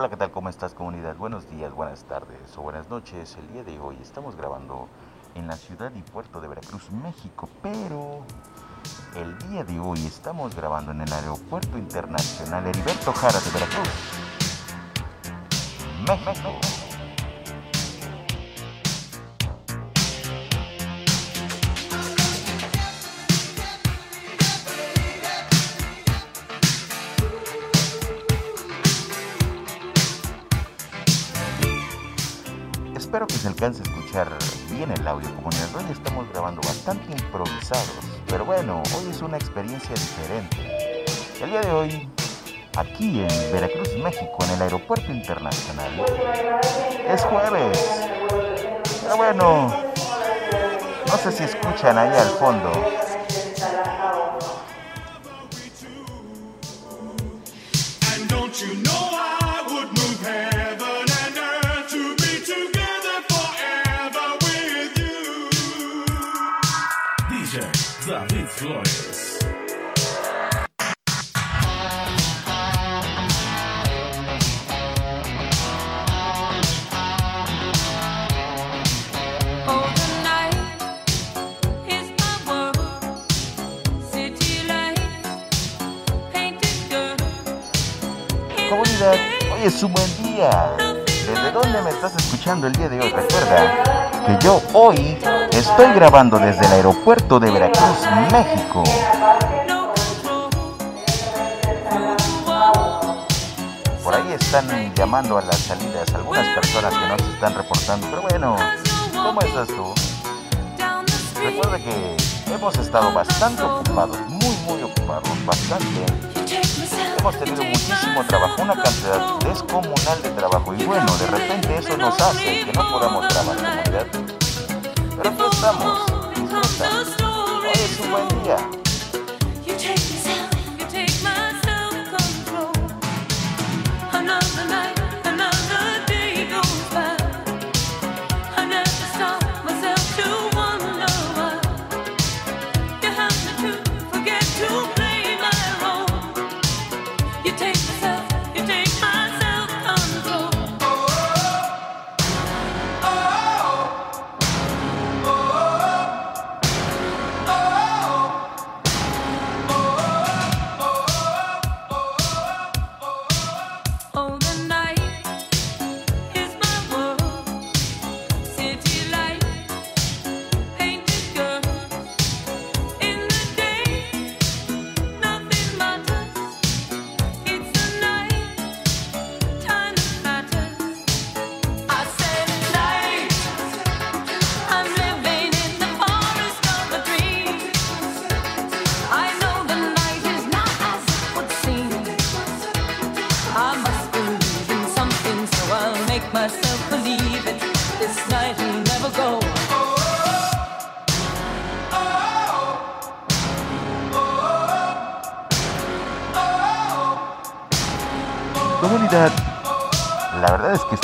Hola, ¿qué tal? ¿Cómo estás comunidad? Buenos días, buenas tardes o buenas noches. El día de hoy estamos grabando en la ciudad y puerto de Veracruz, México, pero el día de hoy estamos grabando en el aeropuerto internacional Heriberto Jara de Veracruz, México. Alcance a escuchar bien el audio comunidad. Hoy estamos grabando bastante improvisados, pero bueno, hoy es una experiencia diferente. El día de hoy, aquí en Veracruz, México, en el aeropuerto internacional, es jueves. Pero bueno, no sé si escuchan ahí al fondo. Es un buen día. ¿Desde dónde me estás escuchando el día de hoy? Recuerda que yo hoy estoy grabando desde el aeropuerto de Veracruz, México. Por ahí están llamando a las salidas algunas personas que no se están reportando. Pero bueno, ¿cómo estás tú? Recuerda que hemos estado bastante ocupados, muy, muy ocupados, bastante. Hemos tenido muchísimo trabajo, una cantidad descomunal de trabajo. Y bueno, de repente eso nos hace que no podamos grabar comunidad. Pero estamos, disfruta. Hoy es un buen día.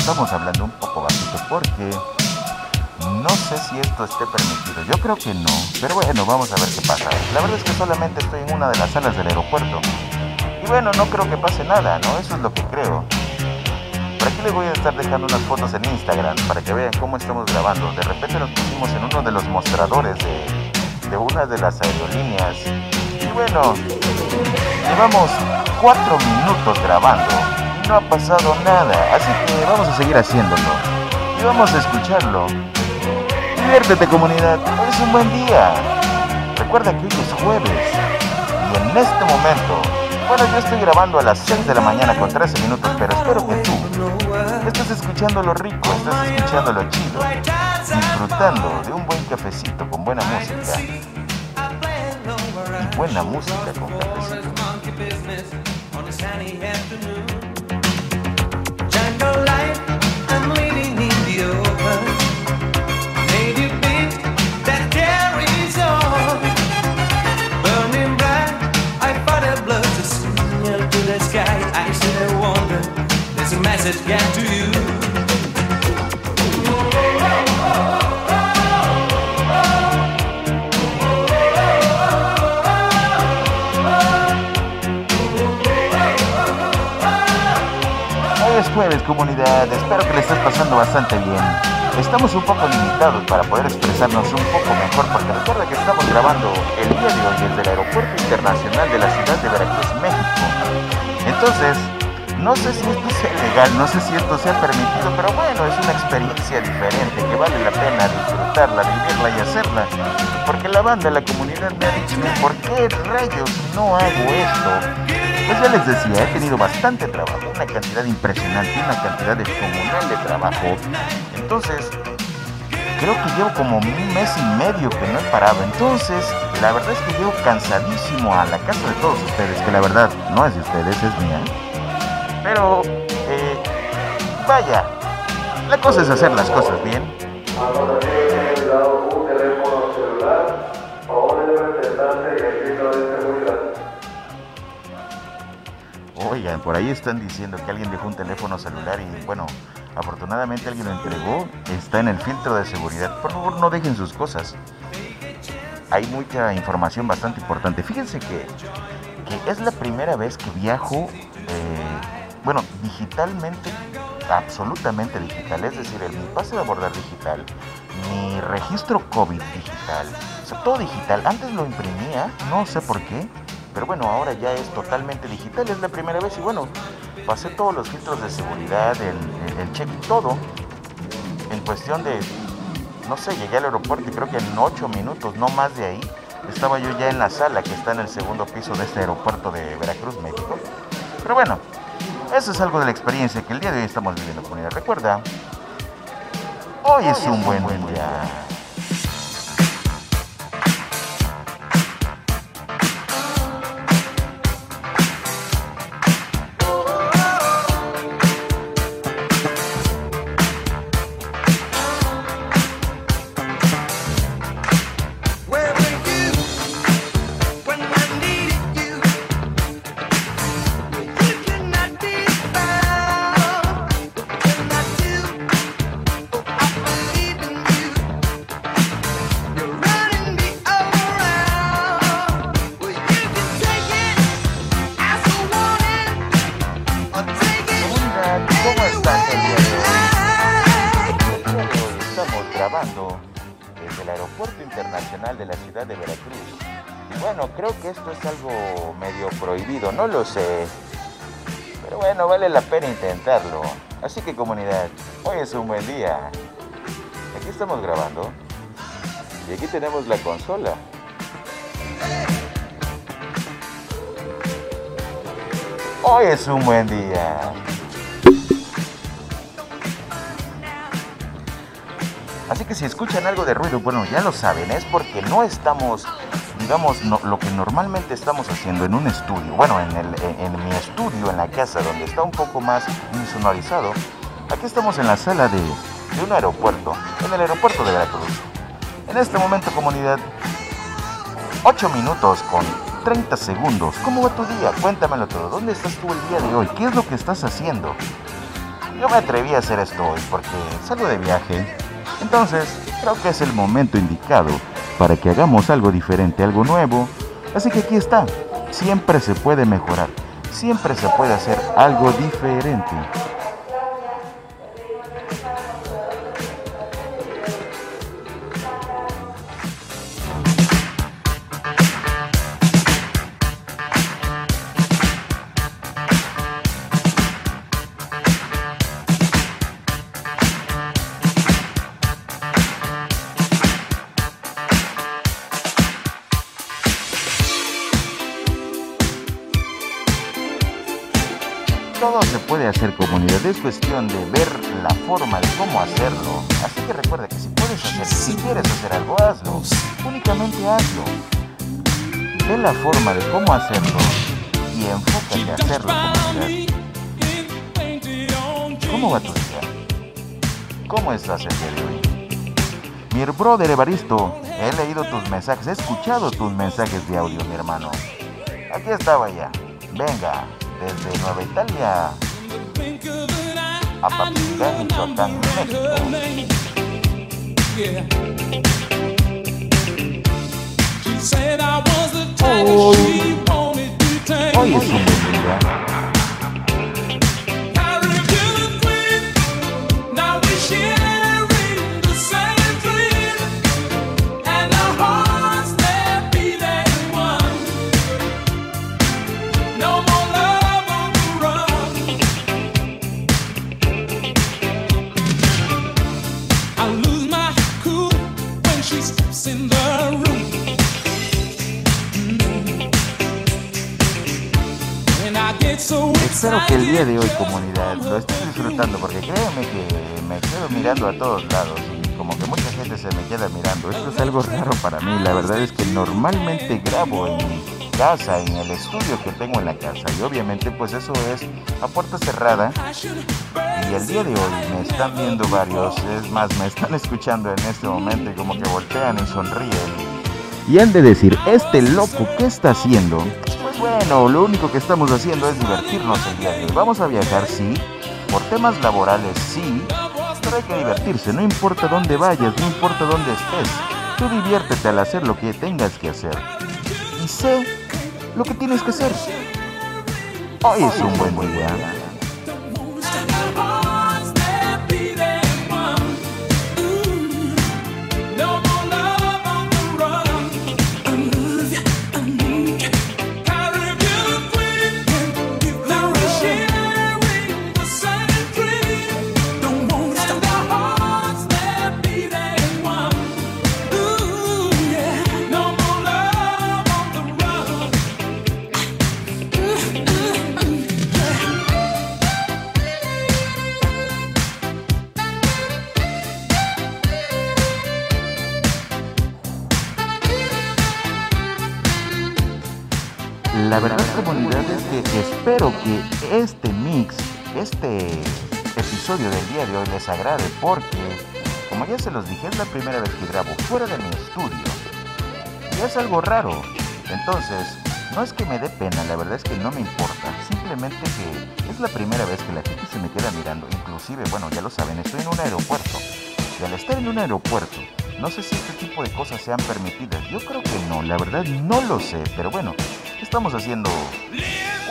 Estamos hablando un poco bajito porque no sé si esto esté permitido. Yo creo que no, pero bueno, vamos a ver qué pasa. La verdad es que solamente estoy en una de las salas del aeropuerto. Y bueno, no creo que pase nada, ¿no? Eso es lo que creo. Por aquí les voy a estar dejando unas fotos en Instagram para que vean cómo estamos grabando. De repente nos pusimos en uno de los mostradores de, de una de las aerolíneas. Y bueno, llevamos cuatro minutos grabando no ha pasado nada. Así que vamos a seguir haciéndolo. Y vamos a escucharlo. Diviértete comunidad, es un buen día. Recuerda que hoy es jueves. Y en este momento, bueno, yo estoy grabando a las 6 de la mañana con 13 minutos, pero espero que tú estés escuchando lo rico, estés escuchando lo chido, disfrutando de un buen cafecito con buena música. Y buena música con cafecito. Message get to you. Jueves, comunidad. Espero que le estés pasando bastante bien. Estamos un poco limitados para poder expresarnos un poco mejor, porque recuerda que estamos grabando el día desde el Aeropuerto Internacional de la ciudad de Veracruz, México. Entonces, no sé si esto sea legal, no sé si esto sea permitido, pero bueno, es una experiencia diferente que vale la pena disfrutarla, vivirla y hacerla. Porque la banda, la comunidad me ha dicho, ¿por qué rayos no hago esto? Pues ya les decía, he tenido bastante trabajo, una cantidad impresionante, una cantidad descomunal de trabajo. Entonces, creo que llevo como un mes y medio que no he parado. Entonces, la verdad es que llego cansadísimo a la casa de todos ustedes, que la verdad no es de ustedes, es mía. Pero, eh, vaya, la cosa es hacer las cosas bien. Por ahí están diciendo que alguien dejó un teléfono celular y bueno, afortunadamente alguien lo entregó. Está en el filtro de seguridad. Por favor, no dejen sus cosas. Hay mucha información bastante importante. Fíjense que, es la primera vez que viajo, eh, bueno, digitalmente, absolutamente digital. Es decir, mi pase de abordar digital, mi registro COVID digital, todo digital. Antes lo imprimía, no sé por qué, pero bueno, ahora ya es totalmente digital, es la primera vez y bueno, pasé todos los filtros de seguridad, el, check y todo, en cuestión de, no sé, llegué al aeropuerto y creo que en 8 minutos, no más de ahí, estaba yo ya en la sala que está en el segundo piso de este aeropuerto de Veracruz, México. Pero bueno, eso es algo de la experiencia que el día de hoy estamos viviendo, comunidad. Recuerda, hoy es un buen día. No lo sé. Pero bueno, vale la pena intentarlo. Así que comunidad, hoy es un buen día. Aquí estamos grabando. Y aquí tenemos la consola. Hoy es un buen día. Así que si escuchan algo de ruido, bueno, ya lo saben, es porque no estamos, digamos, lo que normalmente estamos haciendo en un estudio, bueno, en, el- en- en mi estudio, en la casa, donde está un poco más insonorizado. Aquí estamos en la sala de, de un aeropuerto, en el aeropuerto de Veracruz. En este momento, comunidad, 8 minutos con 30 segundos. ¿Cómo va tu día? Cuéntamelo todo. ¿Dónde estás tú el día de hoy? ¿Qué es lo que estás haciendo? Yo me atreví a hacer esto hoy porque salgo de viaje. Entonces, creo que es el momento indicado para que hagamos algo diferente, algo nuevo. Así que aquí está. Siempre se puede mejorar. Siempre se puede hacer algo diferente. Puede hacer comunidad, es cuestión de ver la forma de cómo hacerlo. Así que recuerda que si puedes hacer, si quieres hacer algo, hazlo. Únicamente hazlo. Ve la forma de cómo hacerlo y enfócate a hacerlo comunidad. ¿Cómo va tu día? ¿Cómo estás el día de hoy? Mi brother Evaristo, he leído tus mensajes, he escuchado tus mensajes de audio, mi hermano. Aquí estaba ya. Venga, desde Nueva Italia a Papilán, Michoacán, México. Hoy es un buen día. Espero que el día de hoy, comunidad, lo estés disfrutando porque créeme que me quedo mirando a todos lados y como que mucha gente se me queda mirando. Esto es algo raro para mí. La verdad es que normalmente grabo en mi casa, en el estudio que tengo en la casa y obviamente pues eso es a puerta cerrada y el día de hoy me están viendo varios, es más, me están escuchando en este momento y como que voltean y sonríen. Y han de decir, este loco, ¿qué está haciendo? Bueno, lo único que estamos haciendo es divertirnos el día de hoy. Vamos a viajar, sí, por temas laborales, sí, pero hay que divertirse, no importa dónde vayas, no importa dónde estés. Tú diviértete al hacer lo que tengas que hacer. Y sé lo que tienes que hacer. Hoy es un buen día. Episodio del día de hoy les agrade porque, como ya se los dije, es la primera vez que grabo fuera de mi estudio. Y es algo raro. Entonces, no es que me dé pena, la verdad es que no me importa. Simplemente que es la primera vez que la gente se me queda mirando. Inclusive, bueno, ya lo saben, estoy en un aeropuerto. Y al estar en un aeropuerto, no sé si este tipo de cosas sean permitidas. Yo creo que no, la verdad no lo sé. Pero bueno, estamos haciendo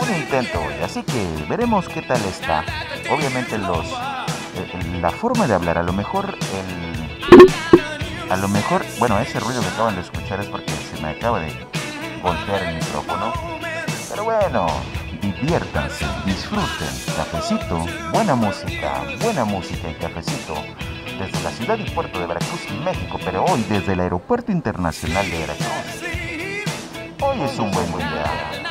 un intento hoy, así que veremos qué tal está. Obviamente los eh, la forma de hablar, a lo mejor el a lo mejor, bueno, ese ruido que acaban de escuchar es porque se me acaba de voltear el micrófono. Pero bueno, diviértanse, disfruten, cafecito, buena música, buena música y cafecito desde la ciudad y puerto de Veracruz, México, pero hoy desde el Aeropuerto Internacional de Veracruz. Hoy es un buen buen día.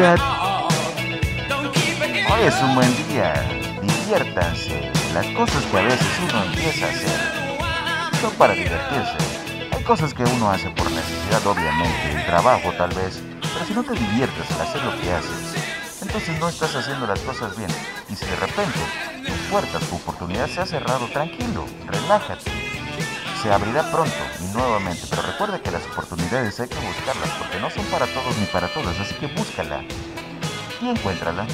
Hoy es un buen día. Diviértanse. Las cosas que a veces uno empieza a hacer son para divertirse. Hay cosas que uno hace por necesidad, obviamente, el trabajo tal vez, pero si no te diviertes al hacer lo que haces, entonces no estás haciendo las cosas bien. Y si de repente tu puerta, tu oportunidad se ha cerrado, tranquilo, relájate. Se abrirá pronto y nuevamente, pero recuerda que las oportunidades hay que buscarlas porque no son para todos ni para todas, así que búscala y encuéntrala.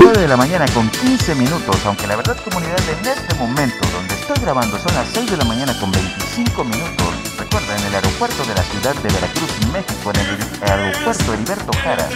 Nueve de la mañana con 15 minutos, aunque la verdad comunidad en este momento donde estoy grabando son las 6 de la mañana con 25 minutos. Recuerda, en el aeropuerto de la ciudad de Veracruz, México, en el aeropuerto Heriberto Jara.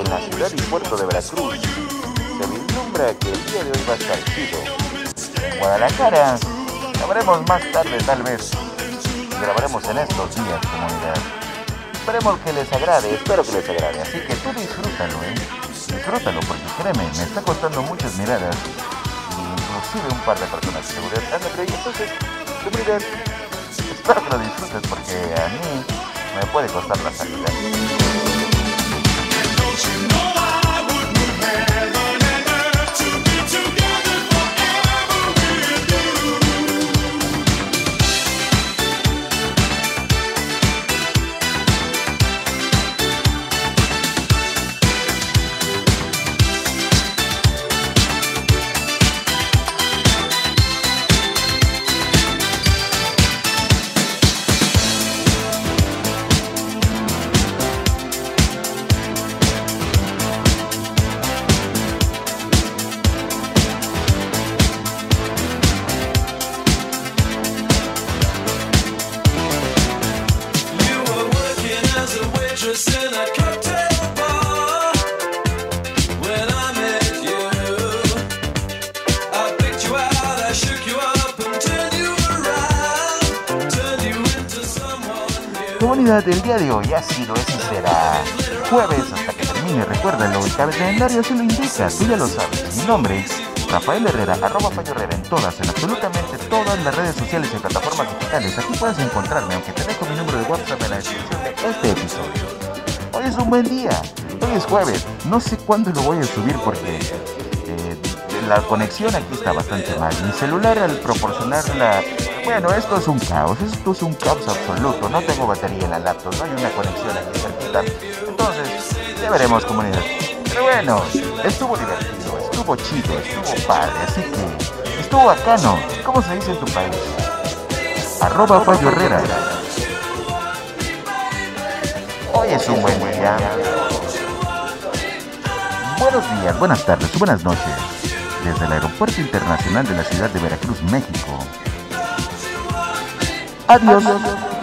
En la ciudad y puerto de Veracruz. Se vislumbra que el día de hoy va a estar chido. Guadalajara, grabaremos más tarde tal vez. Grabaremos en estos días, comunidad. Esperemos que les agrade, espero que les agrade. Así que tú disfrútalo, ¿eh? Disfrútalo, porque créeme, me está costando muchas miradas. Inclusive un par de personas de seguridad. Entonces, comunidad, espero que lo disfrutes porque a mí me puede costar la salida. you new. Comunidad, el día de hoy ha sido, ese será jueves hasta que termine. Recuérdalo, el calendario se lo indica, tú ya lo sabes. Mi nombre es Rafael Herrera, arroba Fallo Herrera en todas, en absolutamente todas las redes sociales y plataformas digitales. Aquí puedes encontrarme, aunque te dejo mi número de WhatsApp en la descripción de este episodio. Hoy es un buen día, hoy es jueves. No sé cuándo lo voy a subir porque eh, la conexión aquí está bastante mal. Mi celular al proporcionarla... Bueno, esto es un caos, esto es un caos absoluto. No tengo batería en la laptop, no hay una conexión aquí cerquita. Entonces, ya veremos comunidad. Pero bueno, estuvo divertido, estuvo chido, estuvo padre, así que estuvo bacano. ¿Cómo se dice en tu país? Arroba Fallo Herrera. Hoy es un buen día. Buenos días, buenas tardes, buenas noches. Desde el Aeropuerto Internacional de la Ciudad de Veracruz, México. Adiós.